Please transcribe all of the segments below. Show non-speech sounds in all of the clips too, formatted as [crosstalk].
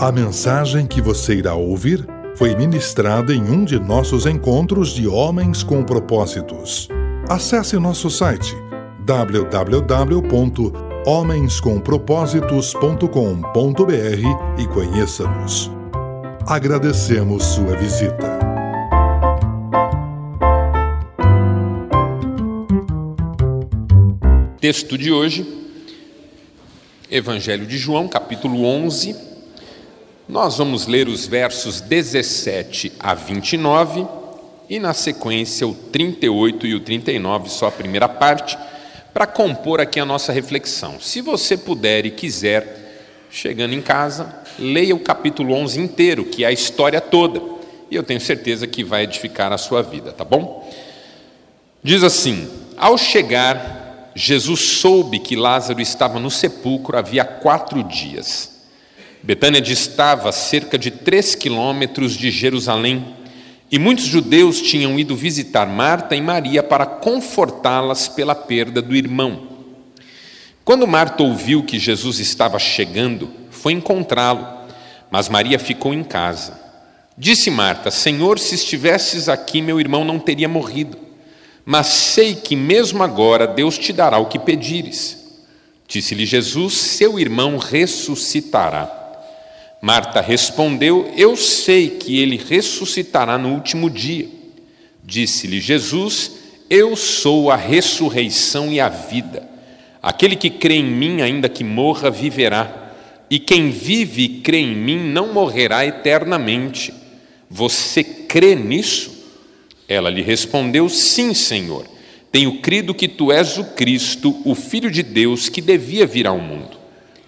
A mensagem que você irá ouvir foi ministrada em um de nossos encontros de Homens com Propósitos. Acesse nosso site www.homenscompropósitos.com.br e conheça-nos. Agradecemos sua visita. Texto de hoje, Evangelho de João, capítulo 11. Nós vamos ler os versos 17 a 29 e, na sequência, o 38 e o 39, só a primeira parte, para compor aqui a nossa reflexão. Se você puder e quiser, chegando em casa, leia o capítulo 11 inteiro, que é a história toda, e eu tenho certeza que vai edificar a sua vida, tá bom? Diz assim: Ao chegar Jesus soube que Lázaro estava no sepulcro havia quatro dias. Betânia distava cerca de três quilômetros de Jerusalém e muitos judeus tinham ido visitar Marta e Maria para confortá-las pela perda do irmão. Quando Marta ouviu que Jesus estava chegando, foi encontrá-lo, mas Maria ficou em casa. Disse Marta: Senhor, se estivesses aqui, meu irmão não teria morrido mas sei que mesmo agora Deus te dará o que pedires. Disse-lhe Jesus: Seu irmão ressuscitará. Marta respondeu: Eu sei que ele ressuscitará no último dia. Disse-lhe Jesus: Eu sou a ressurreição e a vida. Aquele que crê em mim, ainda que morra, viverá. E quem vive e crê em mim não morrerá eternamente. Você crê nisso? Ela lhe respondeu: Sim, Senhor. Tenho crido que tu és o Cristo, o Filho de Deus, que devia vir ao mundo.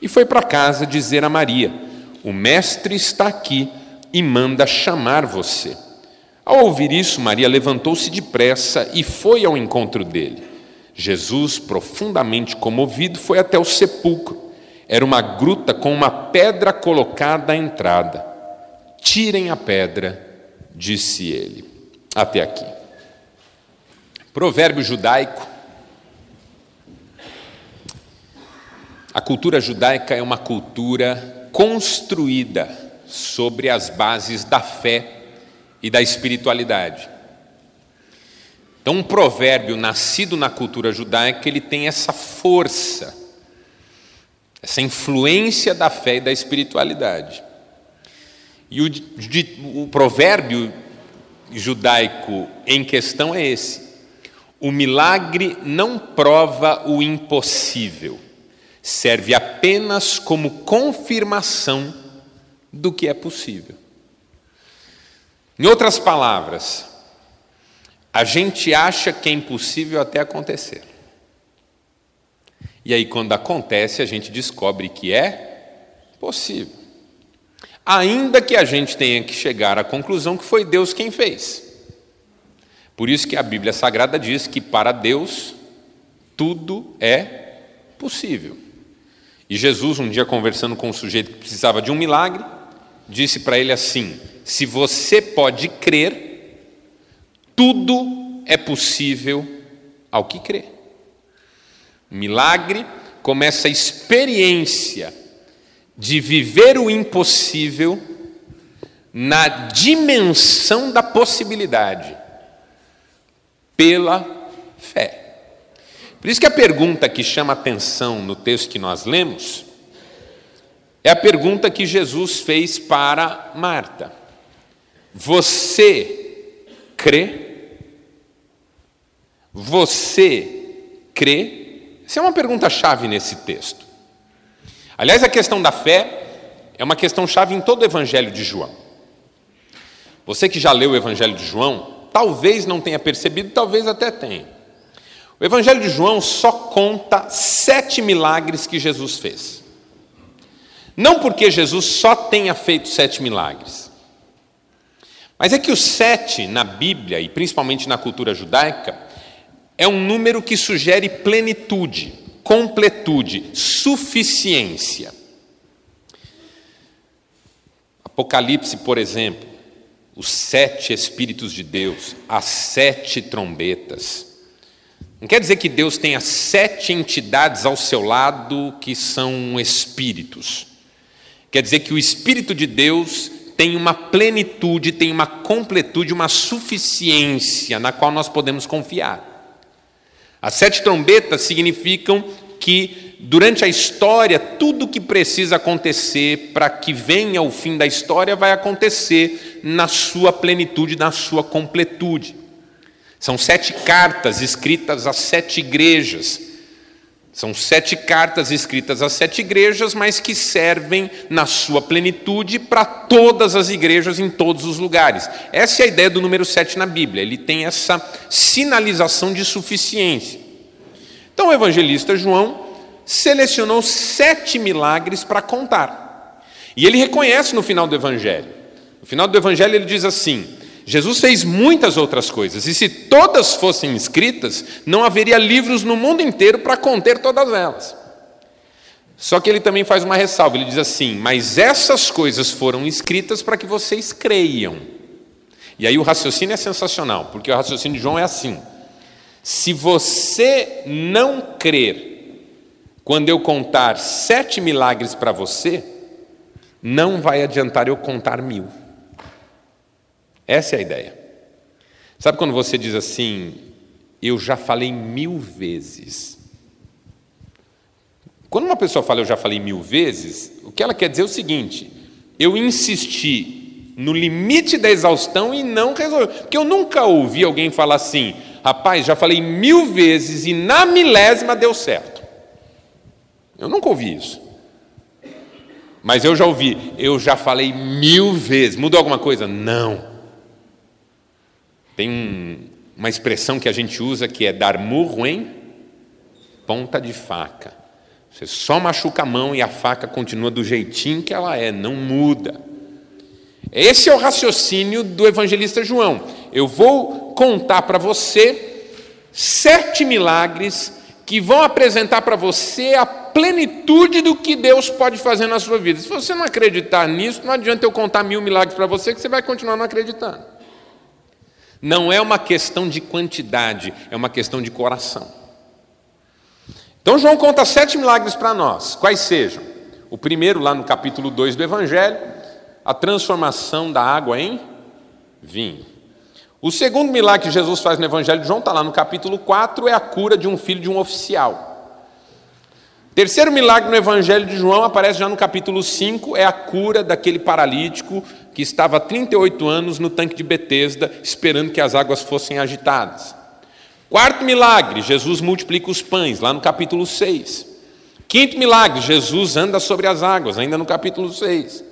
E foi para casa dizer a Maria: O Mestre está aqui e manda chamar você. Ao ouvir isso, Maria levantou-se depressa e foi ao encontro dele. Jesus, profundamente comovido, foi até o sepulcro. Era uma gruta com uma pedra colocada à entrada. Tirem a pedra, disse ele até aqui. Provérbio judaico. A cultura judaica é uma cultura construída sobre as bases da fé e da espiritualidade. Então, um provérbio nascido na cultura judaica, ele tem essa força, essa influência da fé e da espiritualidade. E o, o provérbio judaico em questão é esse: o milagre não prova o impossível, serve apenas como confirmação do que é possível. Em outras palavras, a gente acha que é impossível até acontecer. E aí, quando acontece, a gente descobre que é possível ainda que a gente tenha que chegar à conclusão que foi Deus quem fez. Por isso que a Bíblia Sagrada diz que para Deus tudo é possível. E Jesus, um dia conversando com um sujeito que precisava de um milagre, disse para ele assim: Se você pode crer, tudo é possível ao que crê. Milagre começa a experiência de viver o impossível na dimensão da possibilidade, pela fé. Por isso que a pergunta que chama atenção no texto que nós lemos é a pergunta que Jesus fez para Marta: Você crê? Você crê? Essa é uma pergunta chave nesse texto. Aliás, a questão da fé é uma questão chave em todo o Evangelho de João. Você que já leu o Evangelho de João, talvez não tenha percebido, talvez até tenha. O Evangelho de João só conta sete milagres que Jesus fez. Não porque Jesus só tenha feito sete milagres, mas é que o sete na Bíblia, e principalmente na cultura judaica, é um número que sugere plenitude completude, suficiência. Apocalipse, por exemplo, os sete Espíritos de Deus, as sete trombetas. Não quer dizer que Deus tenha sete entidades ao seu lado que são espíritos. Quer dizer que o Espírito de Deus tem uma plenitude, tem uma completude, uma suficiência na qual nós podemos confiar. As sete trombetas significam que durante a história, tudo que precisa acontecer para que venha o fim da história vai acontecer na sua plenitude, na sua completude. São sete cartas escritas às sete igrejas. São sete cartas escritas às sete igrejas, mas que servem na sua plenitude para todas as igrejas em todos os lugares. Essa é a ideia do número sete na Bíblia. Ele tem essa sinalização de suficiência. Então o evangelista João selecionou sete milagres para contar. E ele reconhece no final do Evangelho. No final do Evangelho ele diz assim: Jesus fez muitas outras coisas, e se todas fossem escritas, não haveria livros no mundo inteiro para conter todas elas. Só que ele também faz uma ressalva: ele diz assim, mas essas coisas foram escritas para que vocês creiam. E aí o raciocínio é sensacional, porque o raciocínio de João é assim: se você não crer quando eu contar sete milagres para você, não vai adiantar eu contar mil. Essa é a ideia. Sabe quando você diz assim, eu já falei mil vezes? Quando uma pessoa fala eu já falei mil vezes, o que ela quer dizer é o seguinte: eu insisti no limite da exaustão e não resolvi. Porque eu nunca ouvi alguém falar assim, rapaz, já falei mil vezes e na milésima deu certo. Eu nunca ouvi isso. Mas eu já ouvi, eu já falei mil vezes. Mudou alguma coisa? Não. Tem um, uma expressão que a gente usa que é dar murro em ponta de faca. Você só machuca a mão e a faca continua do jeitinho que ela é, não muda. Esse é o raciocínio do evangelista João. Eu vou contar para você sete milagres que vão apresentar para você a plenitude do que Deus pode fazer na sua vida. Se você não acreditar nisso, não adianta eu contar mil milagres para você, que você vai continuar não acreditando. Não é uma questão de quantidade, é uma questão de coração. Então, João conta sete milagres para nós, quais sejam? O primeiro, lá no capítulo 2 do Evangelho, a transformação da água em vinho. O segundo milagre que Jesus faz no Evangelho de João, está lá no capítulo 4, é a cura de um filho de um oficial. Terceiro milagre no Evangelho de João aparece já no capítulo 5, é a cura daquele paralítico que estava há 38 anos no tanque de Betesda, esperando que as águas fossem agitadas. Quarto milagre, Jesus multiplica os pães, lá no capítulo 6. Quinto milagre, Jesus anda sobre as águas, ainda no capítulo 6.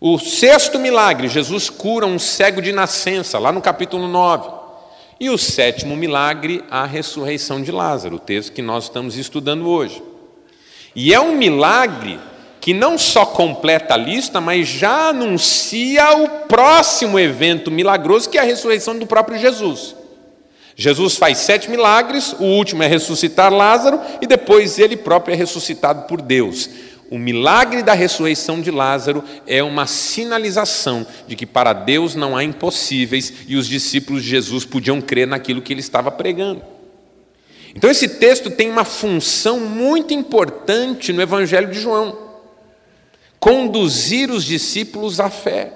O sexto milagre, Jesus cura um cego de nascença, lá no capítulo 9. E o sétimo milagre, a ressurreição de Lázaro, o texto que nós estamos estudando hoje. E é um milagre que não só completa a lista, mas já anuncia o próximo evento milagroso, que é a ressurreição do próprio Jesus. Jesus faz sete milagres, o último é ressuscitar Lázaro, e depois ele próprio é ressuscitado por Deus. O milagre da ressurreição de Lázaro é uma sinalização de que para Deus não há impossíveis e os discípulos de Jesus podiam crer naquilo que ele estava pregando. Então, esse texto tem uma função muito importante no Evangelho de João: conduzir os discípulos à fé,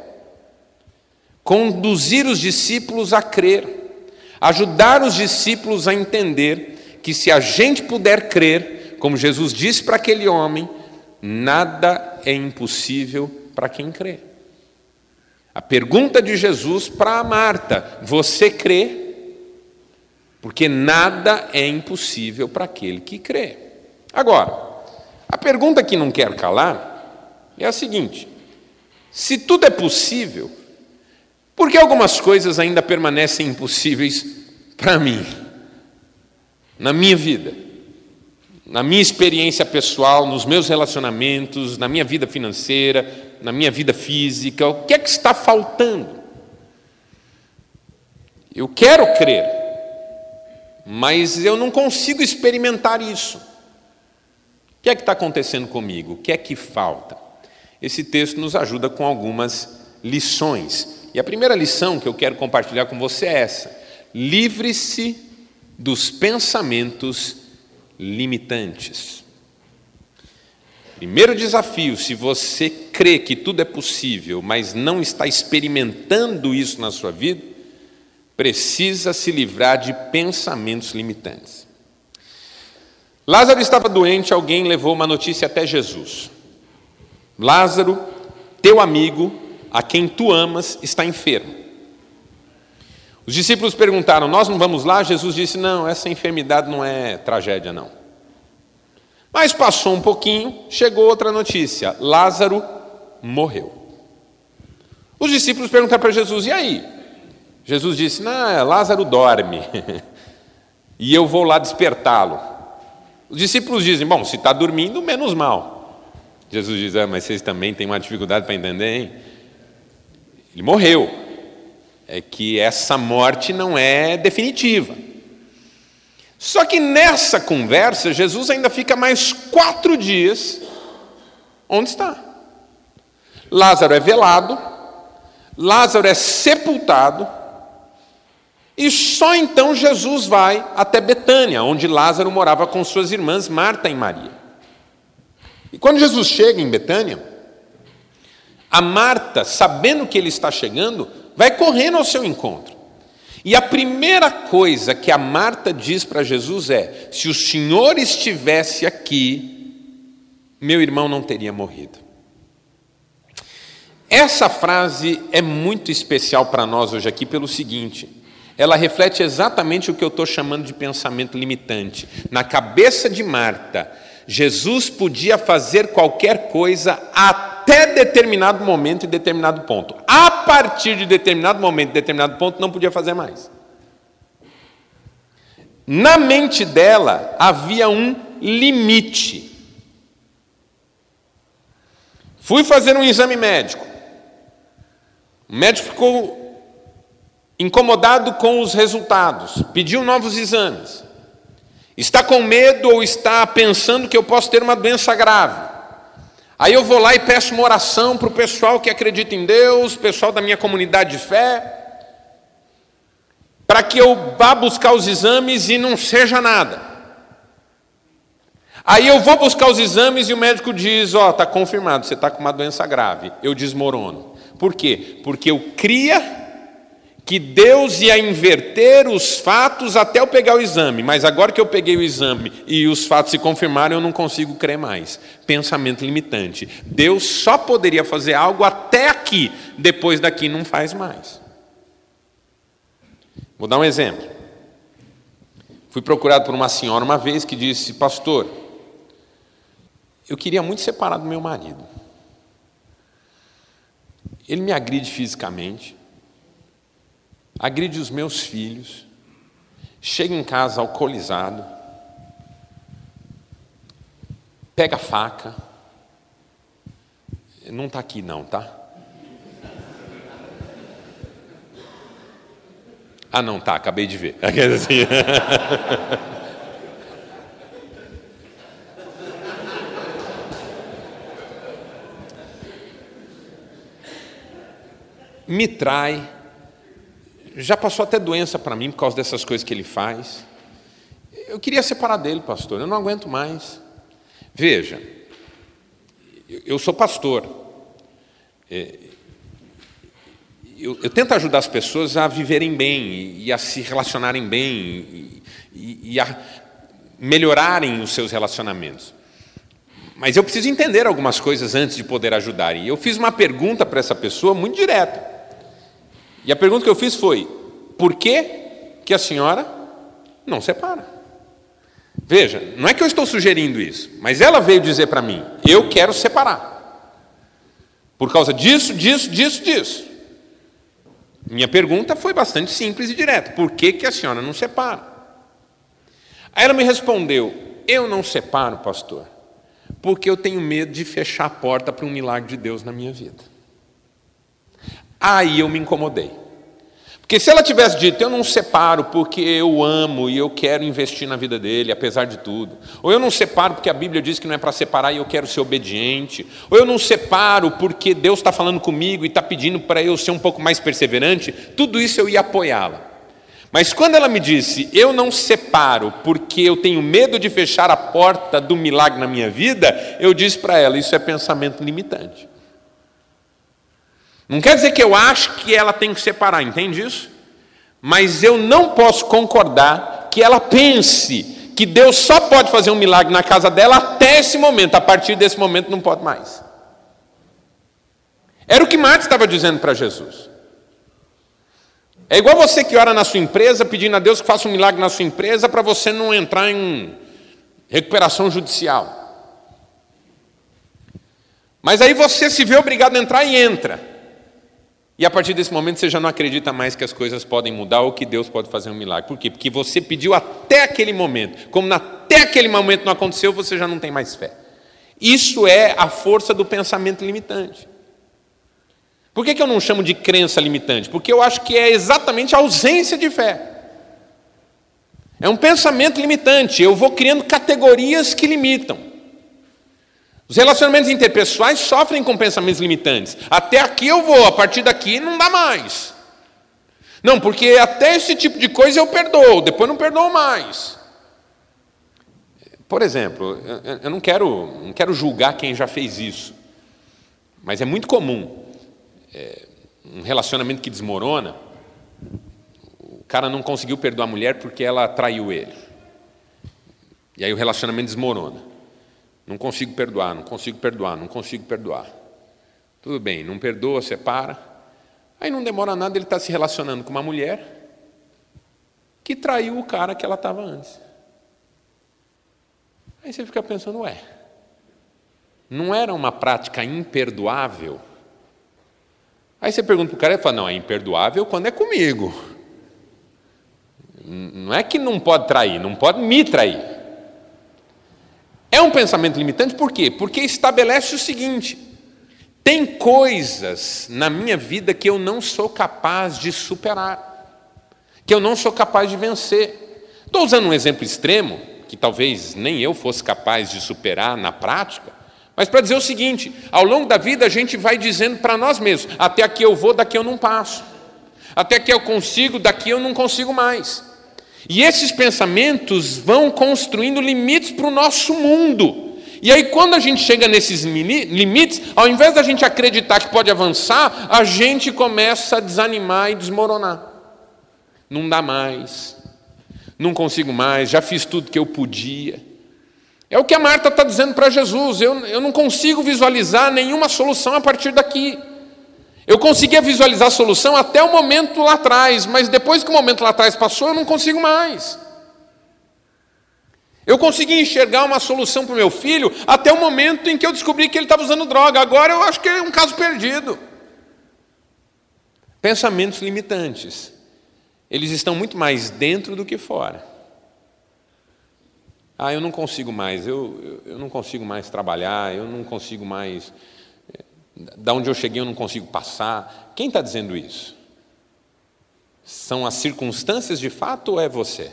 conduzir os discípulos a crer, ajudar os discípulos a entender que se a gente puder crer, como Jesus disse para aquele homem, nada é impossível para quem crê. A pergunta de Jesus para Marta: Você crê? porque nada é impossível para aquele que crê. Agora, a pergunta que não quer calar é a seguinte: se tudo é possível, por que algumas coisas ainda permanecem impossíveis para mim, na minha vida, na minha experiência pessoal, nos meus relacionamentos, na minha vida financeira, na minha vida física? O que é que está faltando? Eu quero crer, mas eu não consigo experimentar isso. O que é que está acontecendo comigo? O que é que falta? Esse texto nos ajuda com algumas lições. E a primeira lição que eu quero compartilhar com você é essa: livre-se dos pensamentos limitantes. Primeiro desafio: se você crê que tudo é possível, mas não está experimentando isso na sua vida, precisa se livrar de pensamentos limitantes. Lázaro estava doente, alguém levou uma notícia até Jesus. Lázaro, teu amigo, a quem tu amas, está enfermo. Os discípulos perguntaram: Nós não vamos lá? Jesus disse: Não, essa enfermidade não é tragédia, não. Mas passou um pouquinho, chegou outra notícia: Lázaro morreu. Os discípulos perguntaram para Jesus: E aí? Jesus disse: Não, Lázaro dorme. [laughs] e eu vou lá despertá-lo. Os discípulos dizem: Bom, se está dormindo, menos mal. Jesus diz: ah, Mas vocês também têm uma dificuldade para entender, hein? Ele morreu. É que essa morte não é definitiva. Só que nessa conversa, Jesus ainda fica mais quatro dias onde está. Lázaro é velado, Lázaro é sepultado, e só então Jesus vai até Betânia, onde Lázaro morava com suas irmãs Marta e Maria. E quando Jesus chega em Betânia, a Marta, sabendo que ele está chegando, vai correndo ao seu encontro. E a primeira coisa que a Marta diz para Jesus é: se o Senhor estivesse aqui, meu irmão não teria morrido. Essa frase é muito especial para nós hoje aqui pelo seguinte: ela reflete exatamente o que eu estou chamando de pensamento limitante. Na cabeça de Marta, Jesus podia fazer qualquer coisa até determinado momento e determinado ponto. A partir de determinado momento e determinado ponto, não podia fazer mais. Na mente dela havia um limite. Fui fazer um exame médico. O médico ficou incomodado com os resultados, pediu novos exames. Está com medo ou está pensando que eu posso ter uma doença grave. Aí eu vou lá e peço uma oração para o pessoal que acredita em Deus, pessoal da minha comunidade de fé, para que eu vá buscar os exames e não seja nada. Aí eu vou buscar os exames e o médico diz: Ó, oh, está confirmado, você está com uma doença grave. Eu desmorono. Por quê? Porque eu cria que Deus ia inverter os fatos até eu pegar o exame, mas agora que eu peguei o exame e os fatos se confirmaram, eu não consigo crer mais. Pensamento limitante. Deus só poderia fazer algo até aqui, depois daqui não faz mais. Vou dar um exemplo. Fui procurado por uma senhora uma vez que disse: Pastor, eu queria muito separar do meu marido. Ele me agride fisicamente, agride os meus filhos, chega em casa alcoolizado, pega a faca, não está aqui não, tá? Ah, não, tá, acabei de ver. Assim. [laughs] Me trai, já passou até doença para mim por causa dessas coisas que ele faz. Eu queria separar dele, pastor, eu não aguento mais. Veja, eu sou pastor. É, eu, eu, tento ajudar as pessoas a viverem bem e a se relacionarem bem e, e a melhorarem os seus relacionamentos. Mas eu preciso entender algumas coisas antes de poder ajudar. E eu fiz uma pergunta para essa pessoa muito direta. E a pergunta que eu fiz foi: por que, que a senhora não separa? Veja, não é que eu estou sugerindo isso, mas ela veio dizer para mim: eu quero separar. Por causa disso, disso, disso, disso. Minha pergunta foi bastante simples e direta: por que, que a senhora não separa? Aí ela me respondeu: eu não separo, pastor, porque eu tenho medo de fechar a porta para um milagre de Deus na minha vida. Aí eu me incomodei. Porque se ela tivesse dito, eu não separo porque eu amo e eu quero investir na vida dele, apesar de tudo. Ou eu não separo porque a Bíblia diz que não é para separar e eu quero ser obediente. Ou eu não separo porque Deus está falando comigo e está pedindo para eu ser um pouco mais perseverante. Tudo isso eu ia apoiá-la. Mas quando ela me disse, eu não separo porque eu tenho medo de fechar a porta do milagre na minha vida, eu disse para ela: isso é pensamento limitante. Não quer dizer que eu acho que ela tem que separar, entende isso? Mas eu não posso concordar que ela pense que Deus só pode fazer um milagre na casa dela até esse momento, a partir desse momento não pode mais. Era o que Marta estava dizendo para Jesus. É igual você que ora na sua empresa pedindo a Deus que faça um milagre na sua empresa para você não entrar em recuperação judicial. Mas aí você se vê obrigado a entrar e entra. E a partir desse momento você já não acredita mais que as coisas podem mudar ou que Deus pode fazer um milagre. Por quê? Porque você pediu até aquele momento. Como até aquele momento não aconteceu, você já não tem mais fé. Isso é a força do pensamento limitante. Por que, que eu não chamo de crença limitante? Porque eu acho que é exatamente a ausência de fé. É um pensamento limitante. Eu vou criando categorias que limitam. Os relacionamentos interpessoais sofrem com pensamentos limitantes. Até aqui eu vou, a partir daqui não dá mais. Não, porque até esse tipo de coisa eu perdoo, depois não perdoo mais. Por exemplo, eu não quero, não quero julgar quem já fez isso, mas é muito comum é, um relacionamento que desmorona, o cara não conseguiu perdoar a mulher porque ela traiu ele. E aí o relacionamento desmorona. Não consigo perdoar, não consigo perdoar, não consigo perdoar. Tudo bem, não perdoa, separa. Aí não demora nada, ele está se relacionando com uma mulher que traiu o cara que ela estava antes. Aí você fica pensando, ué, não era uma prática imperdoável Aí você pergunta para o cara e fala: não, é imperdoável quando é comigo. Não é que não pode trair, não pode me trair. É um pensamento limitante por quê? Porque estabelece o seguinte: tem coisas na minha vida que eu não sou capaz de superar, que eu não sou capaz de vencer. Estou usando um exemplo extremo, que talvez nem eu fosse capaz de superar na prática, mas para dizer o seguinte: ao longo da vida a gente vai dizendo para nós mesmos: até aqui eu vou, daqui eu não passo. Até aqui eu consigo, daqui eu não consigo mais. E esses pensamentos vão construindo limites para o nosso mundo. E aí, quando a gente chega nesses limites, ao invés da gente acreditar que pode avançar, a gente começa a desanimar e desmoronar. Não dá mais, não consigo mais, já fiz tudo que eu podia. É o que a Marta está dizendo para Jesus. Eu, eu não consigo visualizar nenhuma solução a partir daqui. Eu conseguia visualizar a solução até o momento lá atrás, mas depois que o momento lá atrás passou, eu não consigo mais. Eu consegui enxergar uma solução para o meu filho até o momento em que eu descobri que ele estava usando droga. Agora eu acho que é um caso perdido. Pensamentos limitantes. Eles estão muito mais dentro do que fora. Ah, eu não consigo mais, eu, eu, eu não consigo mais trabalhar, eu não consigo mais. Da onde eu cheguei eu não consigo passar. Quem está dizendo isso? São as circunstâncias de fato ou é você?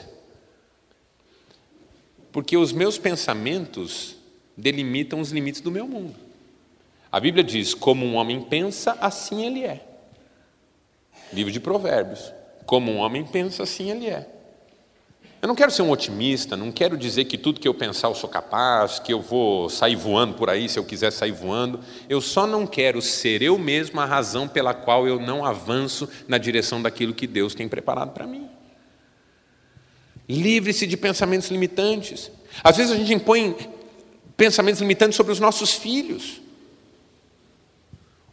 Porque os meus pensamentos delimitam os limites do meu mundo. A Bíblia diz: como um homem pensa, assim ele é. Livro de Provérbios. Como um homem pensa, assim ele é. Eu não quero ser um otimista, não quero dizer que tudo que eu pensar eu sou capaz, que eu vou sair voando por aí se eu quiser sair voando. Eu só não quero ser eu mesmo a razão pela qual eu não avanço na direção daquilo que Deus tem preparado para mim. Livre-se de pensamentos limitantes. Às vezes a gente impõe pensamentos limitantes sobre os nossos filhos.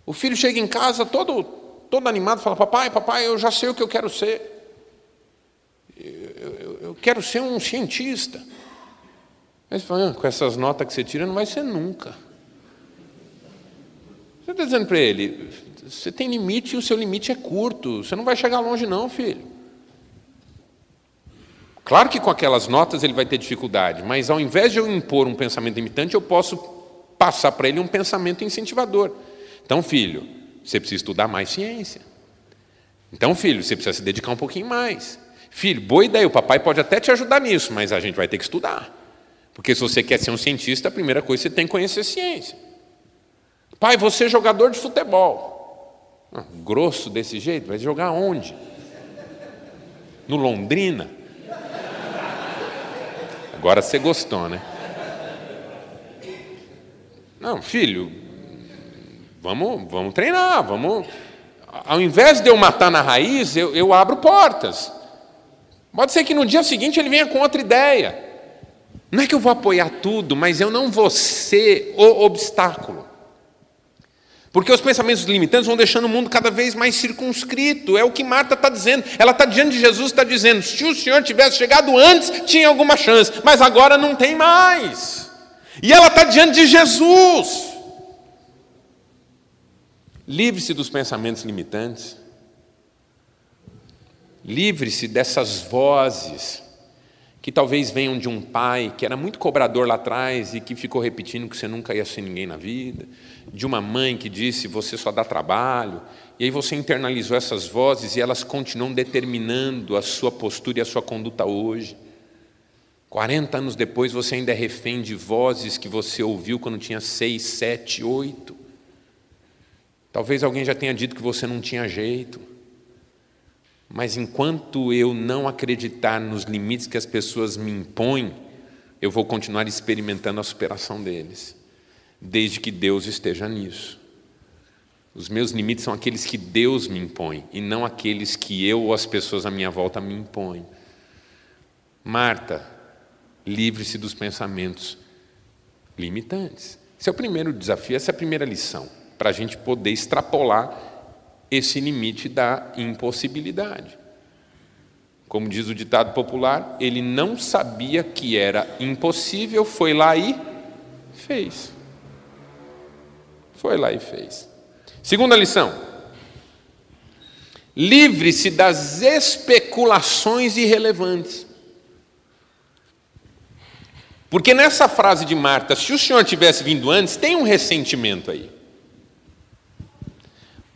O filho chega em casa todo, todo animado, fala: Papai, papai, eu já sei o que eu quero ser eu quero ser um cientista. Aí você fala, ah, com essas notas que você tira, não vai ser nunca. Você está dizendo para ele, você tem limite e o seu limite é curto, você não vai chegar longe, não, filho. Claro que com aquelas notas ele vai ter dificuldade, mas ao invés de eu impor um pensamento limitante, eu posso passar para ele um pensamento incentivador. Então, filho, você precisa estudar mais ciência. Então, filho, você precisa se dedicar um pouquinho mais. Filho, boa ideia, o papai pode até te ajudar nisso, mas a gente vai ter que estudar. Porque se você quer ser um cientista, a primeira coisa você tem que conhecer ciência. Pai, você é jogador de futebol. Ah, grosso desse jeito, vai jogar onde? No Londrina? Agora você gostou, né? Não, filho, vamos, vamos treinar, vamos. Ao invés de eu matar na raiz, eu, eu abro portas. Pode ser que no dia seguinte ele venha com outra ideia. Não é que eu vou apoiar tudo, mas eu não vou ser o obstáculo. Porque os pensamentos limitantes vão deixando o mundo cada vez mais circunscrito. É o que Marta está dizendo. Ela está diante de Jesus, está dizendo: se o Senhor tivesse chegado antes, tinha alguma chance, mas agora não tem mais. E ela está diante de Jesus. Livre-se dos pensamentos limitantes. Livre-se dessas vozes que talvez venham de um pai que era muito cobrador lá atrás e que ficou repetindo que você nunca ia ser ninguém na vida, de uma mãe que disse você só dá trabalho, e aí você internalizou essas vozes e elas continuam determinando a sua postura e a sua conduta hoje. 40 anos depois você ainda é refém de vozes que você ouviu quando tinha seis, sete, oito. Talvez alguém já tenha dito que você não tinha jeito. Mas enquanto eu não acreditar nos limites que as pessoas me impõem, eu vou continuar experimentando a superação deles, desde que Deus esteja nisso. Os meus limites são aqueles que Deus me impõe e não aqueles que eu ou as pessoas à minha volta me impõem. Marta, livre-se dos pensamentos limitantes. Esse é o primeiro desafio, essa é a primeira lição, para a gente poder extrapolar esse limite da impossibilidade. Como diz o ditado popular, ele não sabia que era impossível, foi lá e fez. Foi lá e fez. Segunda lição: livre-se das especulações irrelevantes. Porque nessa frase de Marta, se o senhor tivesse vindo antes, tem um ressentimento aí.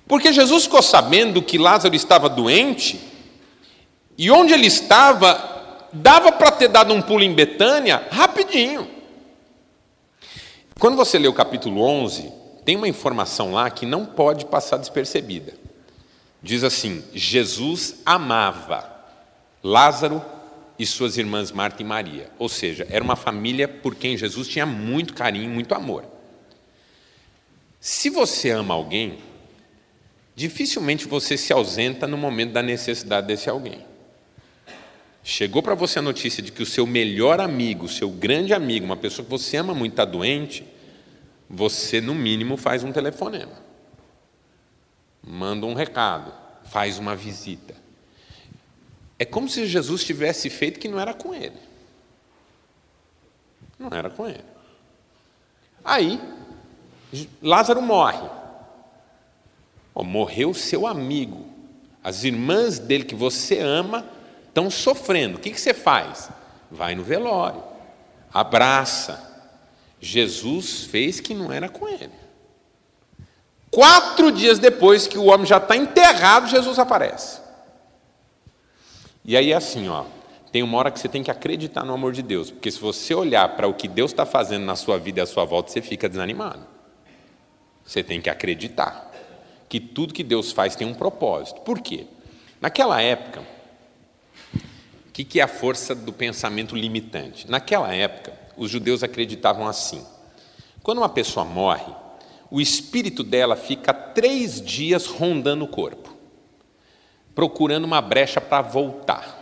Porque Jesus ficou sabendo que Lázaro estava doente, e onde ele estava, dava para ter dado um pulo em Betânia rapidinho. Quando você lê o capítulo 11, tem uma informação lá que não pode passar despercebida. Diz assim: Jesus amava Lázaro e suas irmãs Marta e Maria. Ou seja, era uma família por quem Jesus tinha muito carinho, muito amor. Se você ama alguém, dificilmente você se ausenta no momento da necessidade desse alguém. Chegou para você a notícia de que o seu melhor amigo, o seu grande amigo, uma pessoa que você ama muito está doente, você no mínimo faz um telefonema, manda um recado, faz uma visita. É como se Jesus tivesse feito que não era com ele. Não era com ele. Aí, Lázaro morre. Morreu seu amigo. As irmãs dele que você ama estão sofrendo. O que, que você faz? Vai no velório, abraça. Jesus fez que não era com ele. Quatro dias depois que o homem já está enterrado, Jesus aparece. E aí é assim, ó. Tem uma hora que você tem que acreditar no amor de Deus, porque se você olhar para o que Deus está fazendo na sua vida e à sua volta, você fica desanimado. Você tem que acreditar que tudo que Deus faz tem um propósito. Por quê? Naquela época, o que, que é a força do pensamento limitante? Naquela época, os judeus acreditavam assim: quando uma pessoa morre, o espírito dela fica três dias rondando o corpo, procurando uma brecha para voltar.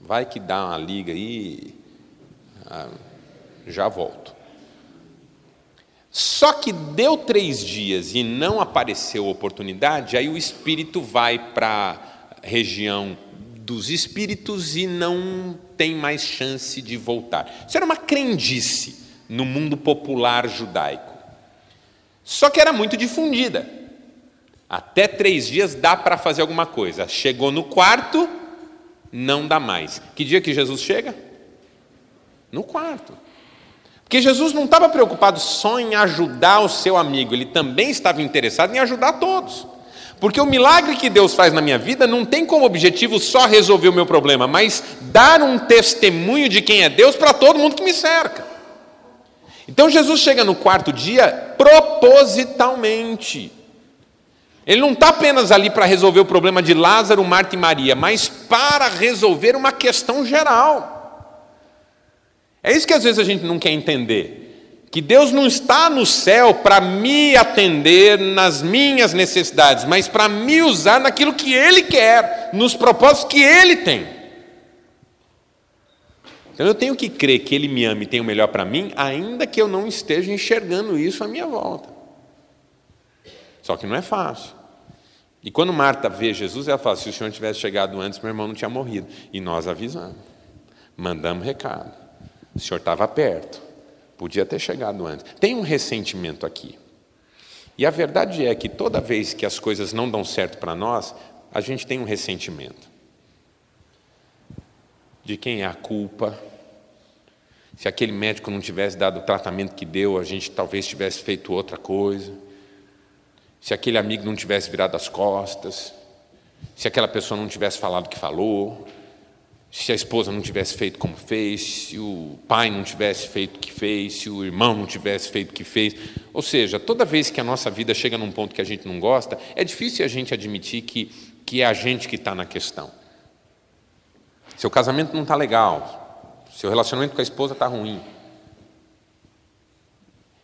Vai que dá uma liga aí, ah, já volto. Só que deu três dias e não apareceu oportunidade, aí o espírito vai para a região dos espíritos e não tem mais chance de voltar. Isso era uma crendice no mundo popular judaico. Só que era muito difundida. Até três dias dá para fazer alguma coisa. Chegou no quarto, não dá mais. Que dia que Jesus chega? No quarto. Porque Jesus não estava preocupado só em ajudar o seu amigo, ele também estava interessado em ajudar todos. Porque o milagre que Deus faz na minha vida não tem como objetivo só resolver o meu problema, mas dar um testemunho de quem é Deus para todo mundo que me cerca. Então Jesus chega no quarto dia propositalmente. Ele não está apenas ali para resolver o problema de Lázaro, Marta e Maria, mas para resolver uma questão geral. É isso que às vezes a gente não quer entender. Que Deus não está no céu para me atender nas minhas necessidades, mas para me usar naquilo que Ele quer, nos propósitos que Ele tem. Então eu tenho que crer que Ele me ama e tem o melhor para mim, ainda que eu não esteja enxergando isso à minha volta. Só que não é fácil. E quando Marta vê Jesus, ela fala: se o Senhor tivesse chegado antes, meu irmão não tinha morrido. E nós avisamos, mandamos recado. O Senhor estava perto, podia ter chegado antes. Tem um ressentimento aqui. E a verdade é que toda vez que as coisas não dão certo para nós, a gente tem um ressentimento. De quem é a culpa? Se aquele médico não tivesse dado o tratamento que deu, a gente talvez tivesse feito outra coisa se aquele amigo não tivesse virado as costas, se aquela pessoa não tivesse falado o que falou, se a esposa não tivesse feito como fez, se o pai não tivesse feito o que fez, se o irmão não tivesse feito o que fez. Ou seja, toda vez que a nossa vida chega num ponto que a gente não gosta, é difícil a gente admitir que, que é a gente que está na questão. Seu casamento não está legal, seu relacionamento com a esposa está ruim,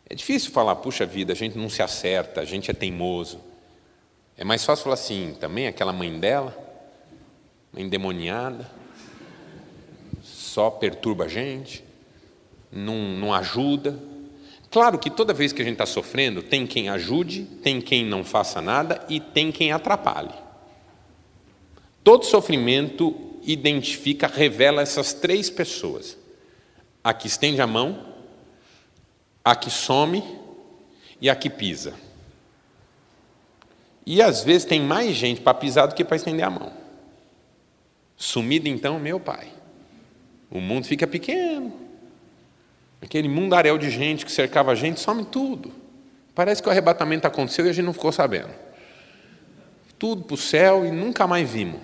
é difícil falar, puxa vida, a gente não se acerta, a gente é teimoso. É mais fácil falar assim, também aquela mãe dela, uma endemoniada, só perturba a gente, não, não ajuda. Claro que toda vez que a gente está sofrendo, tem quem ajude, tem quem não faça nada e tem quem atrapalhe. Todo sofrimento identifica, revela essas três pessoas: a que estende a mão, a que some e a que pisa. E às vezes tem mais gente para pisar do que para estender a mão. Sumido então, meu pai. O mundo fica pequeno. Aquele mundaréu de gente que cercava a gente some tudo. Parece que o arrebatamento aconteceu e a gente não ficou sabendo. Tudo para o céu e nunca mais vimos.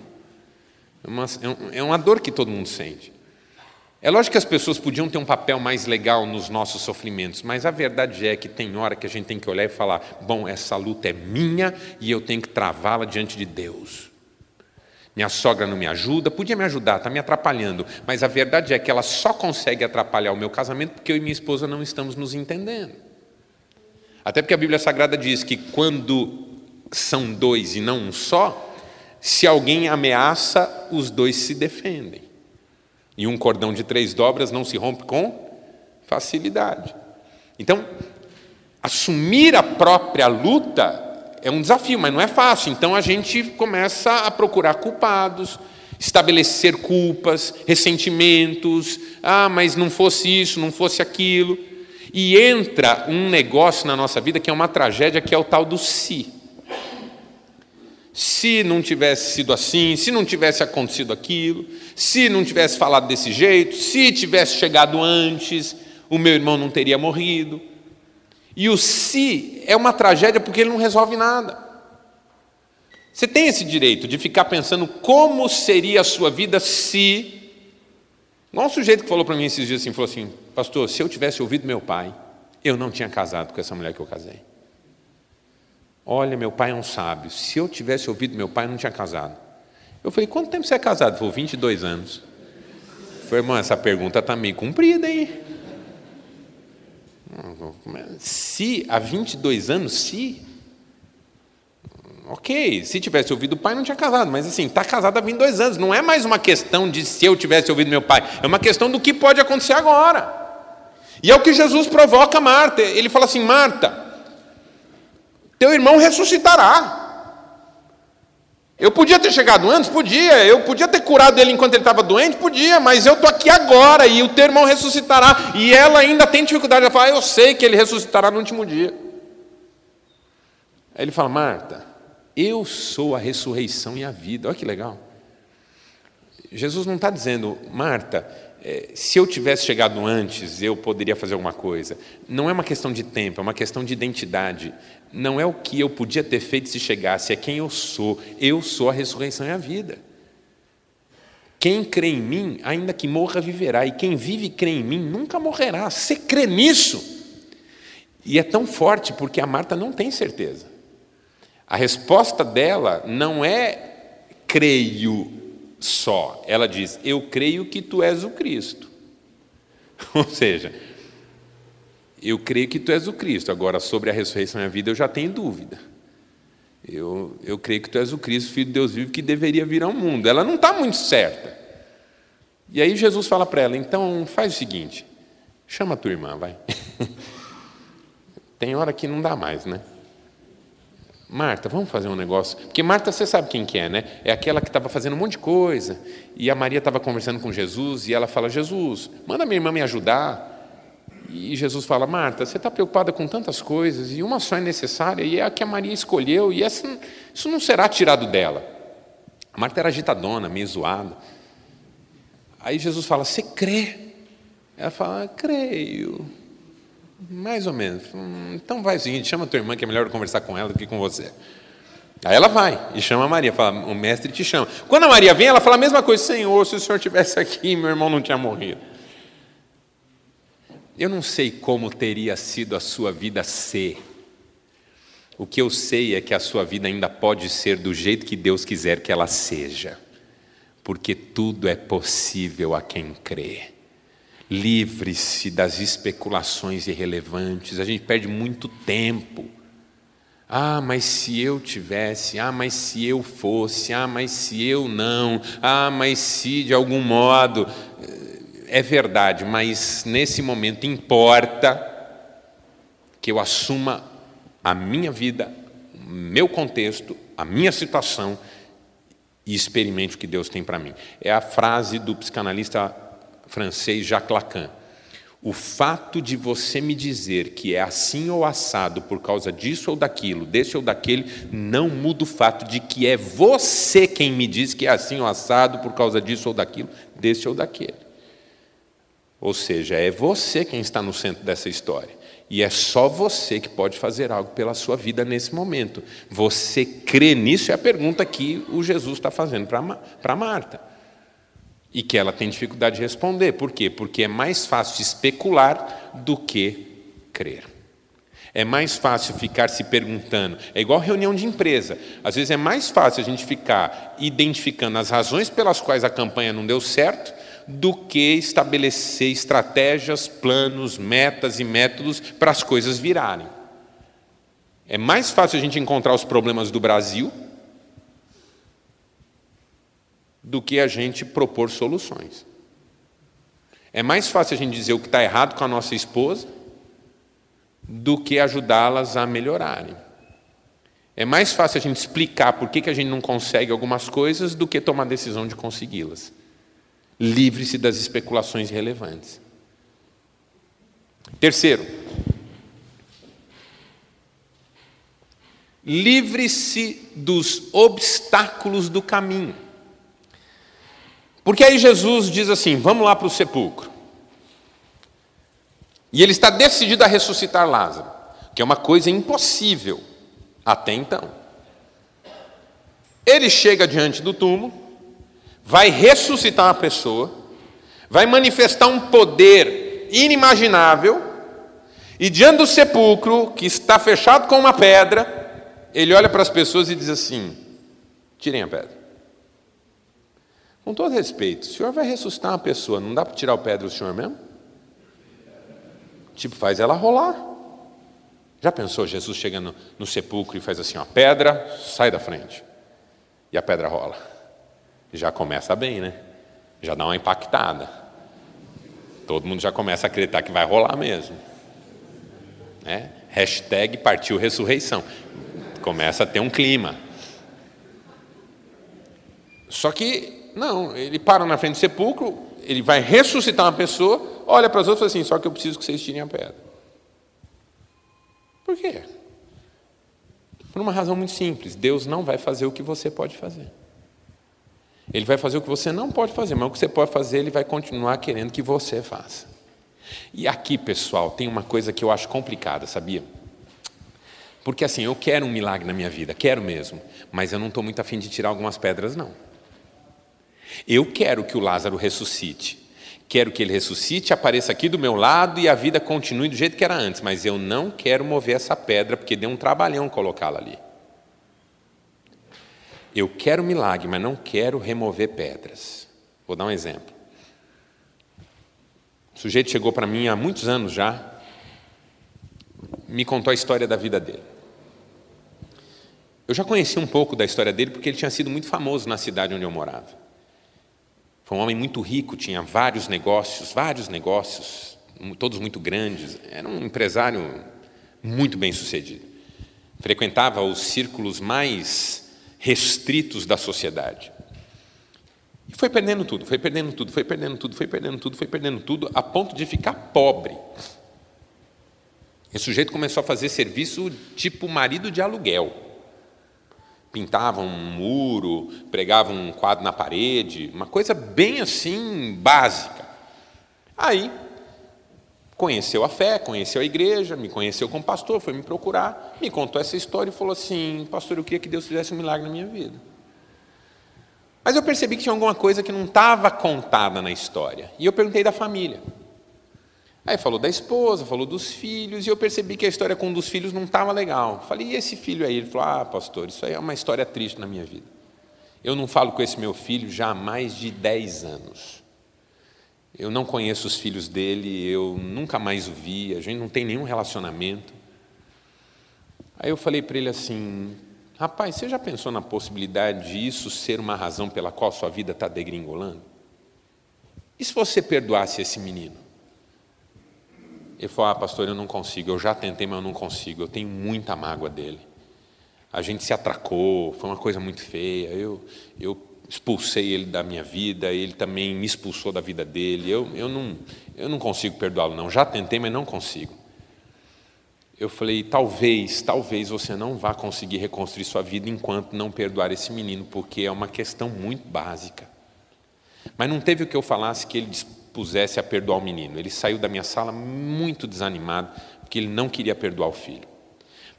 É uma, é uma dor que todo mundo sente. É lógico que as pessoas podiam ter um papel mais legal nos nossos sofrimentos, mas a verdade é que tem hora que a gente tem que olhar e falar: bom, essa luta é minha e eu tenho que travá-la diante de Deus. Minha sogra não me ajuda, podia me ajudar, está me atrapalhando, mas a verdade é que ela só consegue atrapalhar o meu casamento porque eu e minha esposa não estamos nos entendendo. Até porque a Bíblia Sagrada diz que quando são dois e não um só, se alguém ameaça, os dois se defendem. E um cordão de três dobras não se rompe com facilidade. Então, assumir a própria luta é um desafio, mas não é fácil. Então a gente começa a procurar culpados, estabelecer culpas, ressentimentos. Ah, mas não fosse isso, não fosse aquilo. E entra um negócio na nossa vida que é uma tragédia, que é o tal do si se não tivesse sido assim, se não tivesse acontecido aquilo, se não tivesse falado desse jeito, se tivesse chegado antes, o meu irmão não teria morrido. E o se é uma tragédia porque ele não resolve nada. Você tem esse direito de ficar pensando como seria a sua vida se. Igual um sujeito que falou para mim esses dias assim: falou assim, pastor, se eu tivesse ouvido meu pai, eu não tinha casado com essa mulher que eu casei. Olha, meu pai é um sábio. Se eu tivesse ouvido meu pai, eu não tinha casado. Eu falei, quanto tempo você é casado? Ele falou, 22 anos. Eu falei, irmão, essa pergunta está meio cumprida aí. Se há 22 anos, se. Ok, se tivesse ouvido o pai, não tinha casado, mas assim, está casado há 22 anos. Não é mais uma questão de se eu tivesse ouvido meu pai, é uma questão do que pode acontecer agora. E é o que Jesus provoca Marta. Ele fala assim: Marta, teu irmão ressuscitará. Eu podia ter chegado antes? Podia. Eu podia ter curado ele enquanto ele estava doente? Podia, mas eu estou aqui agora e o teu irmão ressuscitará. E ela ainda tem dificuldade. Ela fala, ah, eu sei que ele ressuscitará no último dia. Aí ele fala, Marta, eu sou a ressurreição e a vida. Olha que legal. Jesus não está dizendo, Marta, é, se eu tivesse chegado antes, eu poderia fazer alguma coisa. Não é uma questão de tempo, é uma questão de identidade não é o que eu podia ter feito se chegasse, é quem eu sou. Eu sou a ressurreição e a vida. Quem crê em mim, ainda que morra, viverá. E quem vive e crê em mim, nunca morrerá. Você crê nisso? E é tão forte porque a Marta não tem certeza. A resposta dela não é creio só. Ela diz: Eu creio que tu és o Cristo. [laughs] Ou seja, eu creio que tu és o Cristo. Agora, sobre a ressurreição e a vida, eu já tenho dúvida. Eu, eu creio que tu és o Cristo, filho de Deus vivo, que deveria vir ao mundo. Ela não está muito certa. E aí Jesus fala para ela: então faz o seguinte, chama a tua irmã, vai. [laughs] Tem hora que não dá mais, né? Marta, vamos fazer um negócio. Porque Marta, você sabe quem que é, né? É aquela que estava fazendo um monte de coisa. E a Maria estava conversando com Jesus e ela fala: Jesus, manda minha irmã me ajudar. E Jesus fala: Marta, você está preocupada com tantas coisas e uma só é necessária e é a que a Maria escolheu e essa, isso não será tirado dela. A Marta era agitadona, meio zoada. Aí Jesus fala: Você crê? Ela fala: Creio. Mais ou menos. Hum, então vai o seguinte, chama a tua irmã que é melhor conversar com ela do que com você. Aí ela vai e chama a Maria, fala, o mestre te chama. Quando a Maria vem, ela fala a mesma coisa, Senhor, se o Senhor tivesse aqui, meu irmão não tinha morrido. Eu não sei como teria sido a sua vida ser. O que eu sei é que a sua vida ainda pode ser do jeito que Deus quiser que ela seja, porque tudo é possível a quem crê. Livre-se das especulações irrelevantes. A gente perde muito tempo. Ah, mas se eu tivesse, ah, mas se eu fosse, ah, mas se eu não, ah, mas se de algum modo. É verdade, mas nesse momento importa que eu assuma a minha vida, meu contexto, a minha situação e experimente o que Deus tem para mim. É a frase do psicanalista francês Jacques Lacan. O fato de você me dizer que é assim ou assado por causa disso ou daquilo, desse ou daquele, não muda o fato de que é você quem me diz que é assim ou assado por causa disso ou daquilo, desse ou daquele. Ou seja, é você quem está no centro dessa história. E é só você que pode fazer algo pela sua vida nesse momento. Você crê nisso? É a pergunta que o Jesus está fazendo para Marta e que ela tem dificuldade de responder. Por quê? Porque é mais fácil especular do que crer. É mais fácil ficar se perguntando. É igual reunião de empresa. Às vezes é mais fácil a gente ficar identificando as razões pelas quais a campanha não deu certo do que estabelecer estratégias, planos, metas e métodos para as coisas virarem. É mais fácil a gente encontrar os problemas do Brasil do que a gente propor soluções. É mais fácil a gente dizer o que está errado com a nossa esposa do que ajudá-las a melhorarem. É mais fácil a gente explicar por que, que a gente não consegue algumas coisas do que tomar a decisão de consegui-las. Livre-se das especulações irrelevantes. Terceiro, livre-se dos obstáculos do caminho. Porque aí Jesus diz assim: vamos lá para o sepulcro. E ele está decidido a ressuscitar Lázaro, que é uma coisa impossível até então. Ele chega diante do túmulo, vai ressuscitar uma pessoa, vai manifestar um poder inimaginável, e diante do sepulcro, que está fechado com uma pedra, ele olha para as pessoas e diz assim: tirem a pedra. Com todo respeito, o senhor vai ressuscitar uma pessoa, não dá para tirar o pé do senhor mesmo? Tipo, faz ela rolar. Já pensou Jesus chegando no, no sepulcro e faz assim, ó, pedra, sai da frente. E a pedra rola. Já começa bem, né? Já dá uma impactada. Todo mundo já começa a acreditar que vai rolar mesmo. É? Hashtag partiu ressurreição. Começa a ter um clima. Só que não, ele para na frente do sepulcro, ele vai ressuscitar uma pessoa, olha para as outras e fala assim: só que eu preciso que vocês tirem a pedra. Por quê? Por uma razão muito simples: Deus não vai fazer o que você pode fazer. Ele vai fazer o que você não pode fazer, mas o que você pode fazer, ele vai continuar querendo que você faça. E aqui, pessoal, tem uma coisa que eu acho complicada, sabia? Porque assim, eu quero um milagre na minha vida, quero mesmo, mas eu não estou muito afim de tirar algumas pedras, não. Eu quero que o Lázaro ressuscite. Quero que ele ressuscite, apareça aqui do meu lado e a vida continue do jeito que era antes, mas eu não quero mover essa pedra porque deu um trabalhão colocá-la ali. Eu quero milagre, mas não quero remover pedras. Vou dar um exemplo. O sujeito chegou para mim há muitos anos já, me contou a história da vida dele. Eu já conheci um pouco da história dele porque ele tinha sido muito famoso na cidade onde eu morava. Foi um homem muito rico, tinha vários negócios, vários negócios, todos muito grandes. Era um empresário muito bem sucedido. Frequentava os círculos mais restritos da sociedade. E foi perdendo tudo, foi perdendo tudo, foi perdendo tudo, foi perdendo tudo, foi perdendo tudo, a ponto de ficar pobre. Esse sujeito começou a fazer serviço tipo marido de aluguel. Pintava um muro, pregava um quadro na parede, uma coisa bem assim básica. Aí conheceu a fé, conheceu a igreja, me conheceu como pastor, foi me procurar, me contou essa história e falou assim: Pastor, eu queria que Deus fizesse um milagre na minha vida. Mas eu percebi que tinha alguma coisa que não estava contada na história. E eu perguntei da família. Aí falou da esposa, falou dos filhos, e eu percebi que a história com um dos filhos não estava legal. Falei, e esse filho aí? Ele falou, ah, pastor, isso aí é uma história triste na minha vida. Eu não falo com esse meu filho já há mais de 10 anos. Eu não conheço os filhos dele, eu nunca mais o vi, a gente não tem nenhum relacionamento. Aí eu falei para ele assim: rapaz, você já pensou na possibilidade de isso ser uma razão pela qual sua vida está degringolando? E se você perdoasse esse menino? Ele falou: Ah, pastor, eu não consigo. Eu já tentei, mas eu não consigo. Eu tenho muita mágoa dele. A gente se atracou, foi uma coisa muito feia. Eu, eu expulsei ele da minha vida, ele também me expulsou da vida dele. Eu, eu, não, eu não consigo perdoá-lo, não. Já tentei, mas não consigo. Eu falei: talvez, talvez você não vá conseguir reconstruir sua vida enquanto não perdoar esse menino, porque é uma questão muito básica. Mas não teve o que eu falasse que ele pusesse a perdoar o menino. Ele saiu da minha sala muito desanimado, porque ele não queria perdoar o filho.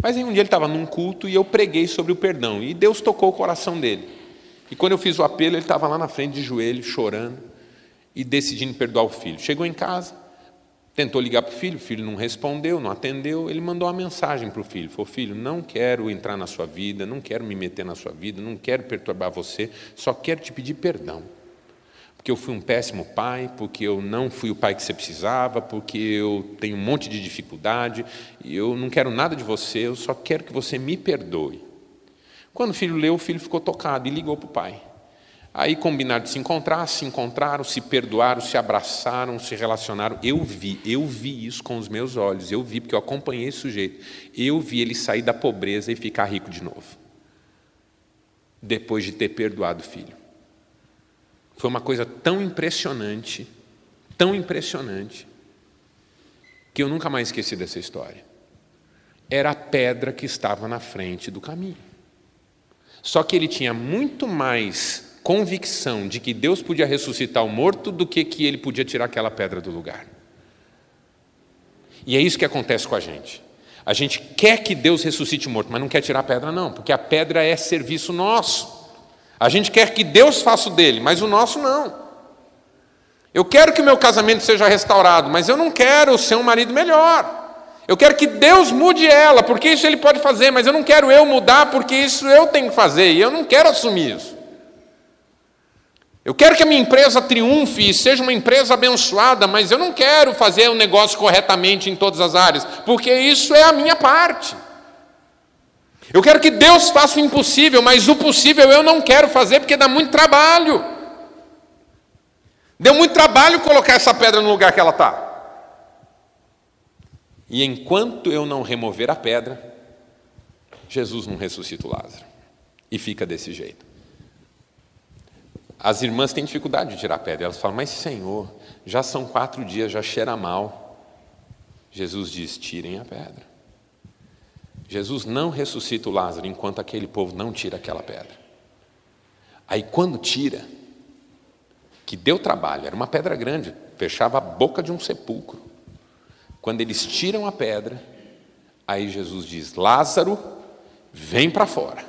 Mas aí um dia ele estava num culto e eu preguei sobre o perdão, e Deus tocou o coração dele. E quando eu fiz o apelo, ele estava lá na frente de joelho, chorando e decidindo perdoar o filho. Chegou em casa, tentou ligar para o filho, o filho não respondeu, não atendeu. Ele mandou uma mensagem para o filho: falou, Filho, não quero entrar na sua vida, não quero me meter na sua vida, não quero perturbar você, só quero te pedir perdão porque eu fui um péssimo pai, porque eu não fui o pai que você precisava, porque eu tenho um monte de dificuldade, e eu não quero nada de você, eu só quero que você me perdoe. Quando o filho leu, o filho ficou tocado e ligou para o pai. Aí combinaram de se encontrar, se encontraram, se perdoaram, se abraçaram, se relacionaram. Eu vi, eu vi isso com os meus olhos, eu vi, porque eu acompanhei esse sujeito. Eu vi ele sair da pobreza e ficar rico de novo. Depois de ter perdoado o filho. Foi uma coisa tão impressionante, tão impressionante, que eu nunca mais esqueci dessa história. Era a pedra que estava na frente do caminho. Só que ele tinha muito mais convicção de que Deus podia ressuscitar o morto do que que ele podia tirar aquela pedra do lugar. E é isso que acontece com a gente. A gente quer que Deus ressuscite o morto, mas não quer tirar a pedra, não, porque a pedra é serviço nosso. A gente quer que Deus faça o dele, mas o nosso não. Eu quero que o meu casamento seja restaurado, mas eu não quero ser um marido melhor. Eu quero que Deus mude ela, porque isso ele pode fazer, mas eu não quero eu mudar, porque isso eu tenho que fazer, e eu não quero assumir isso. Eu quero que a minha empresa triunfe e seja uma empresa abençoada, mas eu não quero fazer o um negócio corretamente em todas as áreas, porque isso é a minha parte. Eu quero que Deus faça o impossível, mas o possível eu não quero fazer porque dá muito trabalho. Deu muito trabalho colocar essa pedra no lugar que ela está. E enquanto eu não remover a pedra, Jesus não ressuscita o Lázaro. E fica desse jeito. As irmãs têm dificuldade de tirar a pedra. Elas falam, mas Senhor, já são quatro dias, já cheira mal. Jesus diz: tirem a pedra. Jesus não ressuscita o Lázaro enquanto aquele povo não tira aquela pedra. Aí quando tira, que deu trabalho, era uma pedra grande, fechava a boca de um sepulcro. Quando eles tiram a pedra, aí Jesus diz: Lázaro, vem para fora.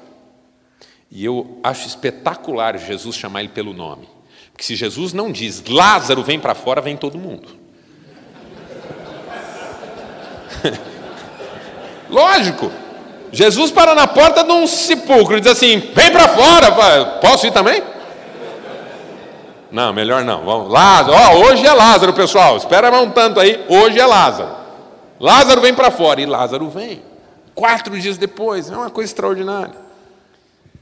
E eu acho espetacular Jesus chamar ele pelo nome. Porque se Jesus não diz Lázaro, vem para fora, vem todo mundo. [laughs] Lógico. Jesus para na porta de um sepulcro e diz assim: vem para fora, posso ir também? Não, melhor não. Vamos. Lázaro, ó, hoje é Lázaro, pessoal. Espera um tanto aí. Hoje é Lázaro. Lázaro vem para fora e Lázaro vem. Quatro dias depois, é uma coisa extraordinária.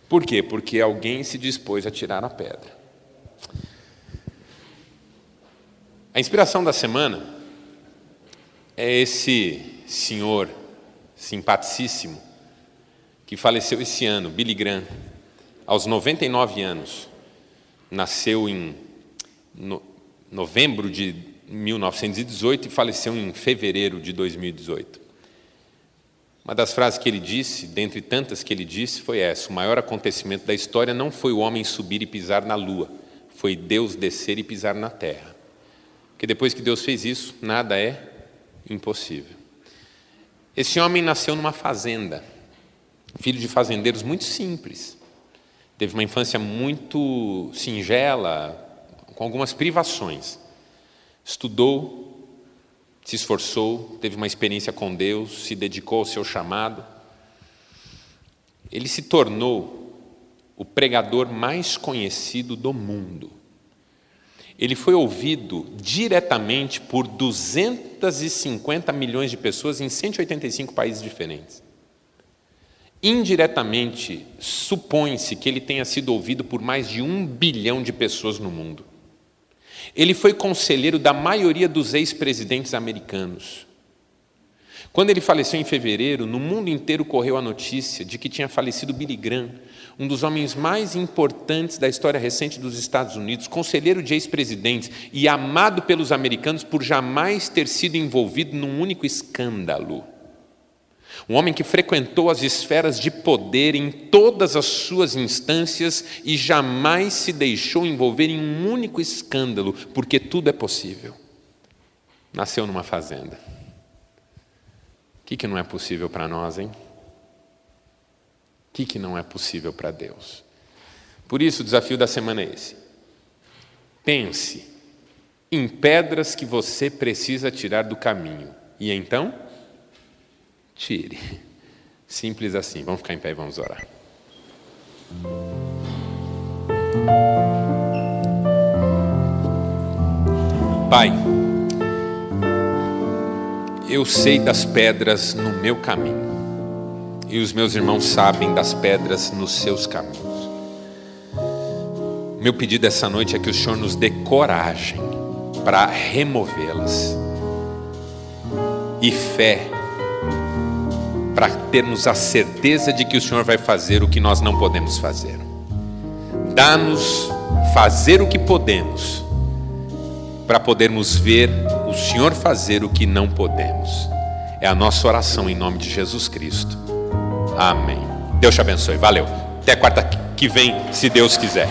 Por quê? Porque alguém se dispôs a tirar a pedra. A inspiração da semana é esse senhor simpaticíssimo que faleceu esse ano, Billy Graham, aos 99 anos. Nasceu em no, novembro de 1918 e faleceu em fevereiro de 2018. Uma das frases que ele disse, dentre tantas que ele disse, foi essa: O maior acontecimento da história não foi o homem subir e pisar na lua, foi Deus descer e pisar na terra. Porque depois que Deus fez isso, nada é impossível. Esse homem nasceu numa fazenda, filho de fazendeiros muito simples. Teve uma infância muito singela, com algumas privações. Estudou, se esforçou, teve uma experiência com Deus, se dedicou ao seu chamado. Ele se tornou o pregador mais conhecido do mundo ele foi ouvido diretamente por 250 milhões de pessoas em 185 países diferentes. Indiretamente, supõe-se que ele tenha sido ouvido por mais de um bilhão de pessoas no mundo. Ele foi conselheiro da maioria dos ex-presidentes americanos. Quando ele faleceu em fevereiro, no mundo inteiro correu a notícia de que tinha falecido Billy Graham, um dos homens mais importantes da história recente dos Estados Unidos, conselheiro de ex-presidentes e amado pelos americanos por jamais ter sido envolvido num único escândalo. Um homem que frequentou as esferas de poder em todas as suas instâncias e jamais se deixou envolver em um único escândalo, porque tudo é possível. Nasceu numa fazenda. O que, que não é possível para nós, hein? O que, que não é possível para Deus? Por isso, o desafio da semana é esse. Pense em pedras que você precisa tirar do caminho. E então, tire. Simples assim. Vamos ficar em pé e vamos orar. Pai, eu sei das pedras no meu caminho e os meus irmãos sabem das pedras nos seus caminhos. Meu pedido essa noite é que o Senhor nos dê coragem para removê-las e fé para termos a certeza de que o Senhor vai fazer o que nós não podemos fazer. Dá-nos fazer o que podemos para podermos ver o Senhor fazer o que não podemos. É a nossa oração em nome de Jesus Cristo. Amém. Deus te abençoe. Valeu. Até quarta que vem, se Deus quiser.